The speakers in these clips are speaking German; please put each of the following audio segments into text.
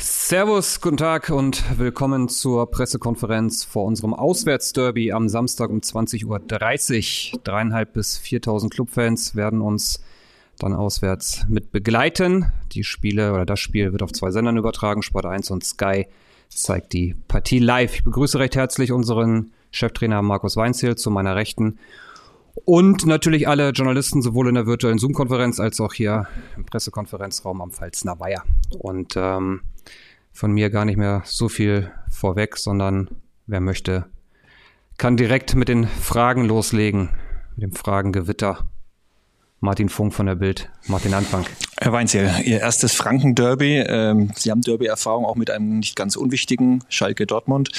Servus, guten Tag und willkommen zur Pressekonferenz vor unserem Auswärtsderby am Samstag um 20.30 Uhr. Dreieinhalb bis 4.000 Clubfans werden uns dann auswärts mit begleiten. Die Spiele oder das Spiel wird auf zwei Sendern übertragen. Sport 1 und Sky zeigt die Partie live. Ich begrüße recht herzlich unseren Cheftrainer Markus Weinzel zu meiner Rechten und natürlich alle Journalisten, sowohl in der virtuellen Zoom-Konferenz als auch hier im Pressekonferenzraum am Pfalzner Weiher. Und ähm, von mir gar nicht mehr so viel vorweg, sondern wer möchte, kann direkt mit den Fragen loslegen, mit dem Fragengewitter. Martin Funk von der Bild, Martin Anfang. Herr Weinzel, Ihr erstes Franken-Derby. Ähm, Sie haben Derby-Erfahrung auch mit einem nicht ganz unwichtigen Schalke Dortmund.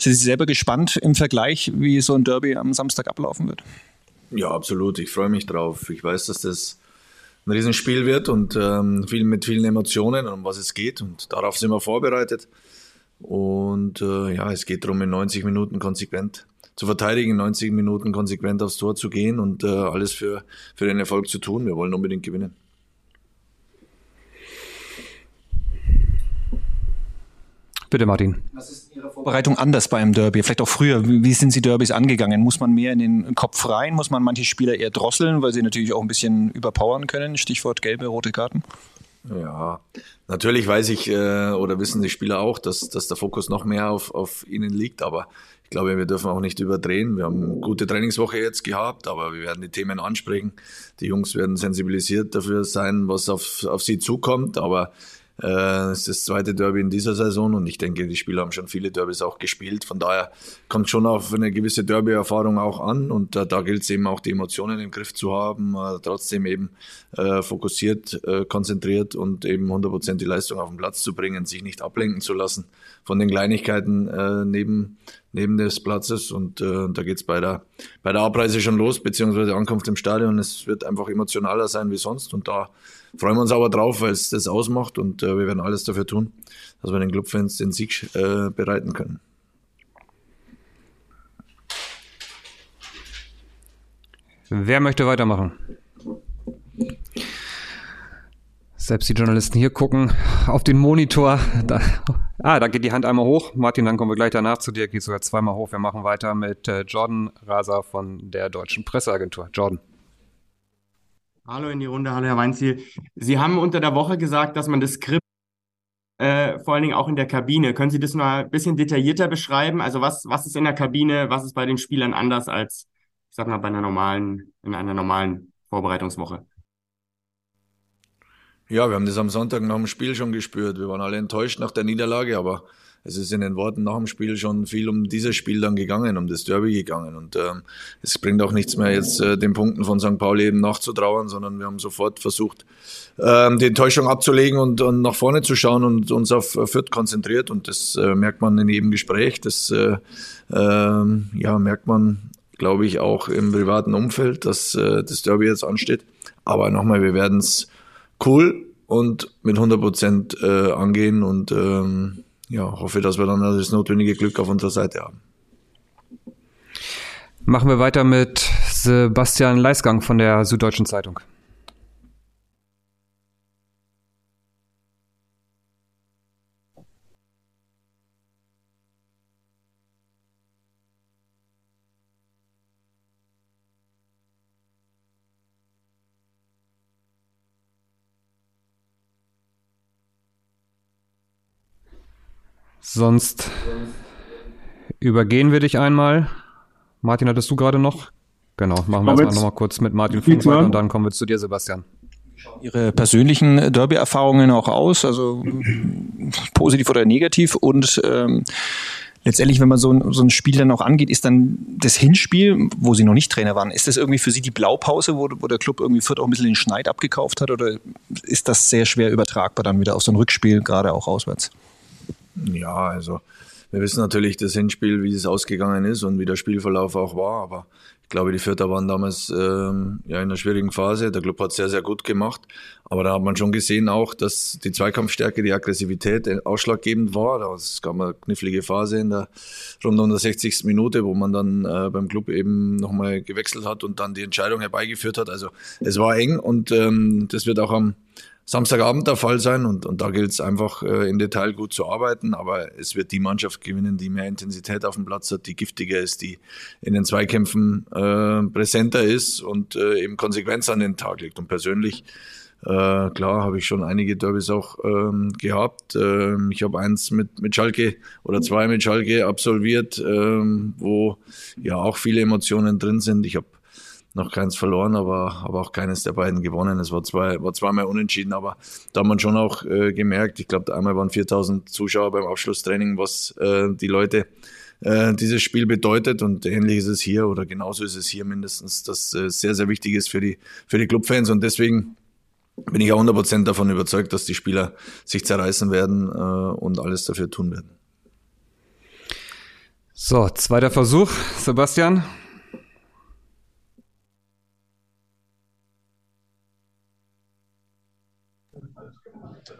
Sind Sie selber gespannt im Vergleich, wie so ein Derby am Samstag ablaufen wird? Ja, absolut. Ich freue mich drauf. Ich weiß, dass das ein Riesenspiel wird und ähm, viel, mit vielen Emotionen, um was es geht. Und darauf sind wir vorbereitet. Und äh, ja, es geht darum, in 90 Minuten konsequent zu verteidigen, in 90 Minuten konsequent aufs Tor zu gehen und äh, alles für, für den Erfolg zu tun. Wir wollen unbedingt gewinnen. Bitte, Martin. Was ist Ihrer Vorbereitung anders beim Derby? Vielleicht auch früher. Wie sind Sie Derbys angegangen? Muss man mehr in den Kopf rein? Muss man manche Spieler eher drosseln, weil sie natürlich auch ein bisschen überpowern können? Stichwort gelbe, rote Karten. Ja, natürlich weiß ich äh, oder wissen die Spieler auch, dass, dass der Fokus noch mehr auf, auf ihnen liegt, aber ich glaube, wir dürfen auch nicht überdrehen. Wir haben eine gute Trainingswoche jetzt gehabt, aber wir werden die Themen ansprechen. Die Jungs werden sensibilisiert dafür sein, was auf, auf sie zukommt, aber es ist das zweite Derby in dieser Saison und ich denke, die Spieler haben schon viele Derbys auch gespielt. Von daher kommt schon auf eine gewisse Derby-Erfahrung auch an und äh, da gilt es eben auch, die Emotionen im Griff zu haben, äh, trotzdem eben äh, fokussiert, äh, konzentriert und eben 100% die Leistung auf den Platz zu bringen, sich nicht ablenken zu lassen von den Kleinigkeiten äh, neben, neben des Platzes und äh, da geht's bei der, bei der Abreise schon los, beziehungsweise Ankunft im Stadion. Es wird einfach emotionaler sein wie sonst und da freuen wir uns aber drauf, weil es das ausmacht und äh, wir werden alles dafür tun, dass wir den Clubfans den Sieg äh, bereiten können. Wer möchte weitermachen? Selbst die Journalisten hier gucken auf den Monitor. Da, ah, da geht die Hand einmal hoch. Martin, dann kommen wir gleich danach zu dir. Geht sogar zweimal hoch. Wir machen weiter mit äh, Jordan Raser von der Deutschen Presseagentur. Jordan. Hallo in die Runde, hallo Herr Weinziel. Sie haben unter der Woche gesagt, dass man das Skript äh, vor allen Dingen auch in der Kabine. Können Sie das mal ein bisschen detaillierter beschreiben? Also was, was ist in der Kabine, was ist bei den Spielern anders als, ich sag mal, bei einer normalen, in einer normalen Vorbereitungswoche? Ja, wir haben das am Sonntag nach dem Spiel schon gespürt. Wir waren alle enttäuscht nach der Niederlage, aber es ist in den Worten nach dem Spiel schon viel um dieses Spiel dann gegangen, um das Derby gegangen. Und ähm, es bringt auch nichts mehr, jetzt äh, den Punkten von St. Pauli eben nachzutrauern, sondern wir haben sofort versucht, ähm, die Enttäuschung abzulegen und, und nach vorne zu schauen und uns auf Fürth konzentriert. Und das äh, merkt man in jedem Gespräch. Das äh, äh, ja, merkt man, glaube ich, auch im privaten Umfeld, dass äh, das Derby jetzt ansteht. Aber nochmal, wir werden es cool und mit 100 Prozent äh, angehen und ähm, ja, hoffe, dass wir dann das notwendige Glück auf unserer Seite haben. Machen wir weiter mit Sebastian Leisgang von der Süddeutschen Zeitung. Sonst übergehen wir dich einmal. Martin, hattest du gerade noch? Genau, machen wir erstmal nochmal kurz mit Martin Funk weiter und dann kommen wir zu dir, Sebastian. Ihre persönlichen Derby-Erfahrungen auch aus, also positiv oder negativ und ähm, letztendlich, wenn man so ein, so ein Spiel dann auch angeht, ist dann das Hinspiel, wo Sie noch nicht Trainer waren, ist das irgendwie für Sie die Blaupause, wo, wo der Club irgendwie Fürth auch ein bisschen den Schneid abgekauft hat oder ist das sehr schwer übertragbar dann wieder auf so ein Rückspiel, gerade auch auswärts? Ja, also wir wissen natürlich das Hinspiel, wie es ausgegangen ist und wie der Spielverlauf auch war, aber ich glaube, die Vierter waren damals ähm, ja in einer schwierigen Phase. Der Club hat sehr, sehr gut gemacht, aber da hat man schon gesehen auch, dass die Zweikampfstärke, die Aggressivität ausschlaggebend war. Es gab eine knifflige Phase in der rund um der 60. Minute, wo man dann äh, beim Club eben nochmal gewechselt hat und dann die Entscheidung herbeigeführt hat. Also es war eng und ähm, das wird auch am Samstagabend der Fall sein und, und da gilt es einfach äh, im Detail gut zu arbeiten, aber es wird die Mannschaft gewinnen, die mehr Intensität auf dem Platz hat, die giftiger ist, die in den Zweikämpfen äh, präsenter ist und äh, eben Konsequenz an den Tag legt. Und persönlich, äh, klar, habe ich schon einige Derbys auch ähm, gehabt. Ähm, ich habe eins mit, mit Schalke oder zwei mit Schalke absolviert, ähm, wo ja auch viele Emotionen drin sind. Ich habe noch keins verloren, aber, aber auch keines der beiden gewonnen. Es war, zwei, war zweimal unentschieden, aber da hat man schon auch äh, gemerkt, ich glaube, einmal waren 4000 Zuschauer beim Abschlusstraining, was äh, die Leute äh, dieses Spiel bedeutet und ähnlich ist es hier oder genauso ist es hier mindestens, dass äh, sehr, sehr wichtig ist für die, für die Clubfans und deswegen bin ich auch 100% davon überzeugt, dass die Spieler sich zerreißen werden äh, und alles dafür tun werden. So, zweiter Versuch, Sebastian.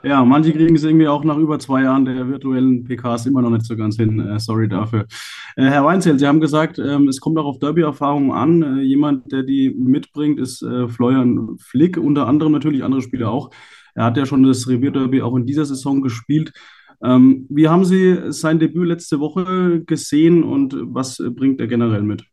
Ja, manche kriegen es irgendwie auch nach über zwei Jahren der virtuellen PKs immer noch nicht so ganz hin. Äh, sorry dafür. Äh, Herr Weinzell, Sie haben gesagt, ähm, es kommt auch auf Derby-Erfahrungen an. Äh, jemand, der die mitbringt, ist äh, Florian Flick, unter anderem natürlich andere Spieler auch. Er hat ja schon das Revier-Derby auch in dieser Saison gespielt. Ähm, wie haben Sie sein Debüt letzte Woche gesehen und was bringt er generell mit?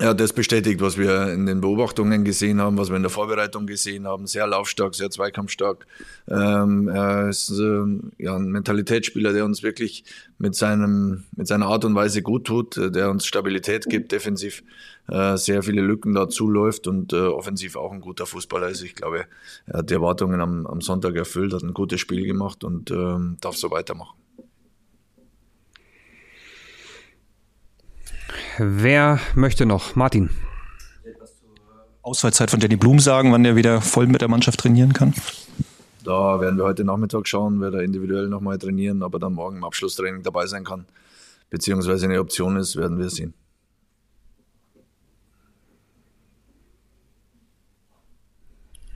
Ja, das bestätigt, was wir in den Beobachtungen gesehen haben, was wir in der Vorbereitung gesehen haben. Sehr laufstark, sehr zweikampfstark. Ähm, er ist äh, ja, ein Mentalitätsspieler, der uns wirklich mit, seinem, mit seiner Art und Weise gut tut, der uns Stabilität gibt, defensiv äh, sehr viele Lücken dazu läuft und äh, offensiv auch ein guter Fußballer ist. Ich glaube, er hat die Erwartungen am, am Sonntag erfüllt, hat ein gutes Spiel gemacht und ähm, darf so weitermachen. Wer möchte noch? Martin. Ausfallzeit von Danny Blum sagen, wann der wieder voll mit der Mannschaft trainieren kann? Da werden wir heute Nachmittag schauen, wer da individuell nochmal trainieren, aber dann morgen im Abschlusstraining dabei sein kann, beziehungsweise eine Option ist, werden wir sehen.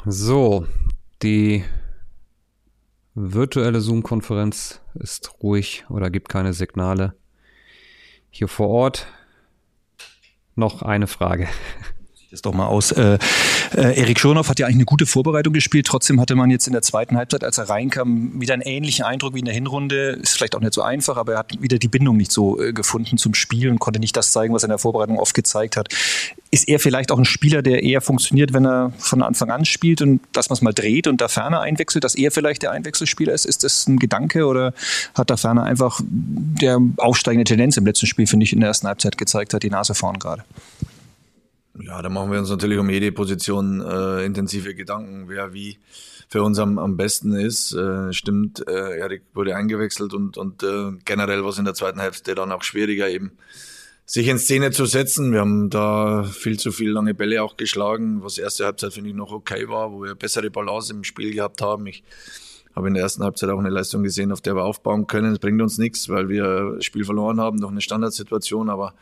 So, die virtuelle Zoom-Konferenz ist ruhig oder gibt keine Signale. Hier vor Ort noch eine Frage. Das doch mal aus. Äh, äh, Erik Schurnow hat ja eigentlich eine gute Vorbereitung gespielt. Trotzdem hatte man jetzt in der zweiten Halbzeit, als er reinkam, wieder einen ähnlichen Eindruck wie in der Hinrunde. Ist vielleicht auch nicht so einfach, aber er hat wieder die Bindung nicht so äh, gefunden zum Spiel und konnte nicht das zeigen, was er in der Vorbereitung oft gezeigt hat. Ist er vielleicht auch ein Spieler, der eher funktioniert, wenn er von Anfang an spielt und dass man es mal dreht und da Ferner einwechselt, dass er vielleicht der Einwechselspieler ist? Ist das ein Gedanke oder hat da Ferner einfach der aufsteigende Tendenz im letzten Spiel, finde ich, in der ersten Halbzeit gezeigt hat, die Nase vorn gerade? Ja, da machen wir uns natürlich um jede Position äh, intensive Gedanken, wer wie für uns am, am besten ist. Äh, stimmt, äh, Erik wurde eingewechselt und, und äh, generell war es in der zweiten Hälfte dann auch schwieriger, eben sich in Szene zu setzen. Wir haben da viel zu viel lange Bälle auch geschlagen, was erste Halbzeit finde ich noch okay war, wo wir bessere Balance im Spiel gehabt haben. Ich habe in der ersten Halbzeit auch eine Leistung gesehen, auf der wir aufbauen können. Es bringt uns nichts, weil wir das Spiel verloren haben, noch eine Standardsituation, aber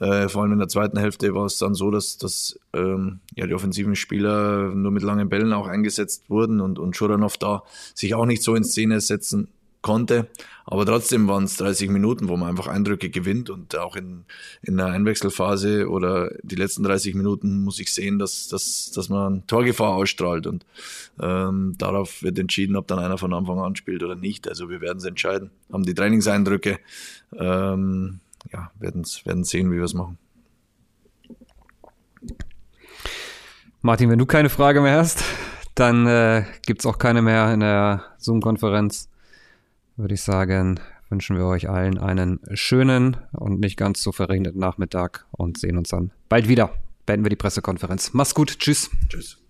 äh, vor allem in der zweiten Hälfte war es dann so, dass, dass ähm, ja, die offensiven Spieler nur mit langen Bällen auch eingesetzt wurden und, und Schuranov da sich auch nicht so in Szene setzen konnte. Aber trotzdem waren es 30 Minuten, wo man einfach Eindrücke gewinnt und auch in, in der Einwechselphase oder die letzten 30 Minuten muss ich sehen, dass, dass, dass man Torgefahr ausstrahlt und ähm, darauf wird entschieden, ob dann einer von Anfang an spielt oder nicht. Also wir werden es entscheiden, haben die Trainingseindrücke. Ähm, ja, werden sehen, wie wir es machen. Martin, wenn du keine Frage mehr hast, dann äh, gibt auch keine mehr in der Zoom-Konferenz. Würde ich sagen, wünschen wir euch allen einen schönen und nicht ganz so verregneten Nachmittag und sehen uns dann bald wieder. Beenden wir die Pressekonferenz. Mach's gut. Tschüss. Tschüss.